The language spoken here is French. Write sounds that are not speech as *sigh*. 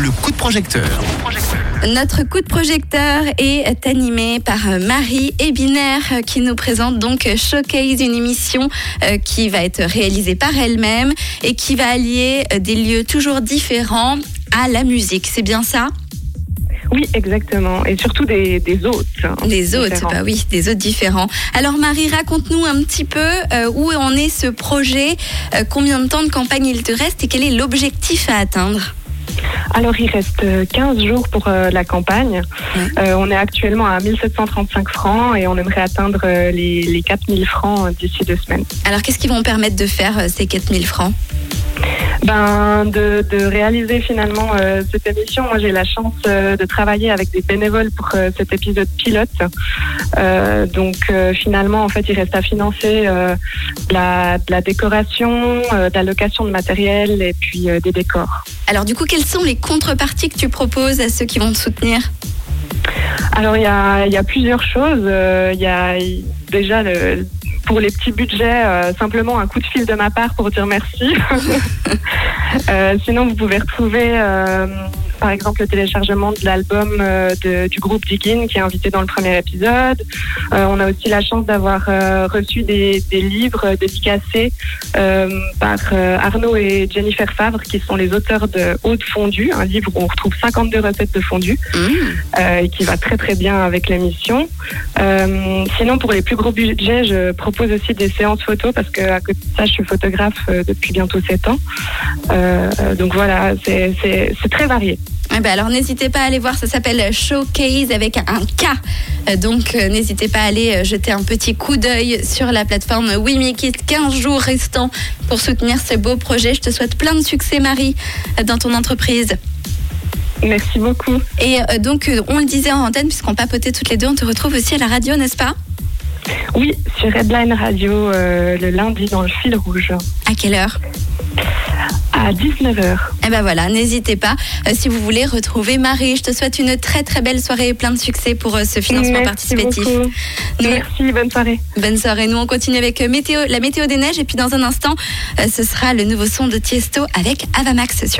le coup de projecteur. Notre coup de projecteur est animé par Marie Ebiner qui nous présente donc Showcase, une émission euh, qui va être réalisée par elle-même et qui va allier euh, des lieux toujours différents à la musique. C'est bien ça? Oui, exactement. Et surtout des, des hôtes. hein, Des hôtes, différents. bah oui, des hôtes différents. Alors Marie, raconte-nous un petit peu euh, où en est ce projet, euh, combien de temps de campagne il te reste et quel est l'objectif à atteindre? Alors, il reste euh, 15 jours pour euh, la campagne. Euh, on est actuellement à 1735 francs et on aimerait atteindre euh, les, les 4000 francs euh, d'ici deux semaines. Alors qu'est-ce qui vont permettre de faire euh, ces 4000 francs? Ben, de, de réaliser finalement euh, cette émission, moi j'ai la chance euh, de travailler avec des bénévoles pour euh, cet épisode pilote. Donc finalement, en fait, il reste à financer la, de la décoration, de la location de matériel et puis des décors. Alors du coup, quelles sont les contreparties que tu proposes à ceux qui vont te soutenir? Alors il y a, y a plusieurs choses. Euh, Il y a déjà le, pour les petits budgets, euh, simplement un coup de fil de ma part pour dire merci. *laughs* Euh, sinon, vous pouvez retrouver euh, par exemple le téléchargement de l'album euh, du groupe Diggin qui est invité dans le premier épisode. Euh, on a aussi la chance d'avoir euh, reçu des, des livres dédicacés par Arnaud et Jennifer Favre qui sont les auteurs de Haute Fondue, un livre où on retrouve 52 recettes de fondue euh, et qui va très très bien avec l'émission. Sinon, pour les plus gros budgets, je propose aussi des séances photos parce que à côté de ça, je suis photographe depuis bientôt 7 ans. Donc voilà, c'est très varié. Eh ben alors n'hésitez pas à aller voir, ça s'appelle Showcase avec un K. Euh, Donc euh, n'hésitez pas à aller euh, jeter un petit coup d'œil sur la plateforme We Make It. 15 jours restants pour soutenir ce beau projet. Je te souhaite plein de succès Marie dans ton entreprise. Merci beaucoup. Et donc on le disait en antenne puisqu'on papotait toutes les deux, on te retrouve aussi à la radio, n'est-ce pas? Oui, sur Redline Radio euh, le lundi dans le fil rouge À quelle heure? À 19h. Eh ben voilà, n'hésitez pas euh, si vous voulez retrouver Marie. Je te souhaite une très très belle soirée et plein de succès pour euh, ce financement Merci participatif. Nous- Merci, bonne soirée. Bonne soirée. Nous, on continue avec euh, météo, la météo des neiges. Et puis, dans un instant, euh, ce sera le nouveau son de Tiesto avec Avamax sur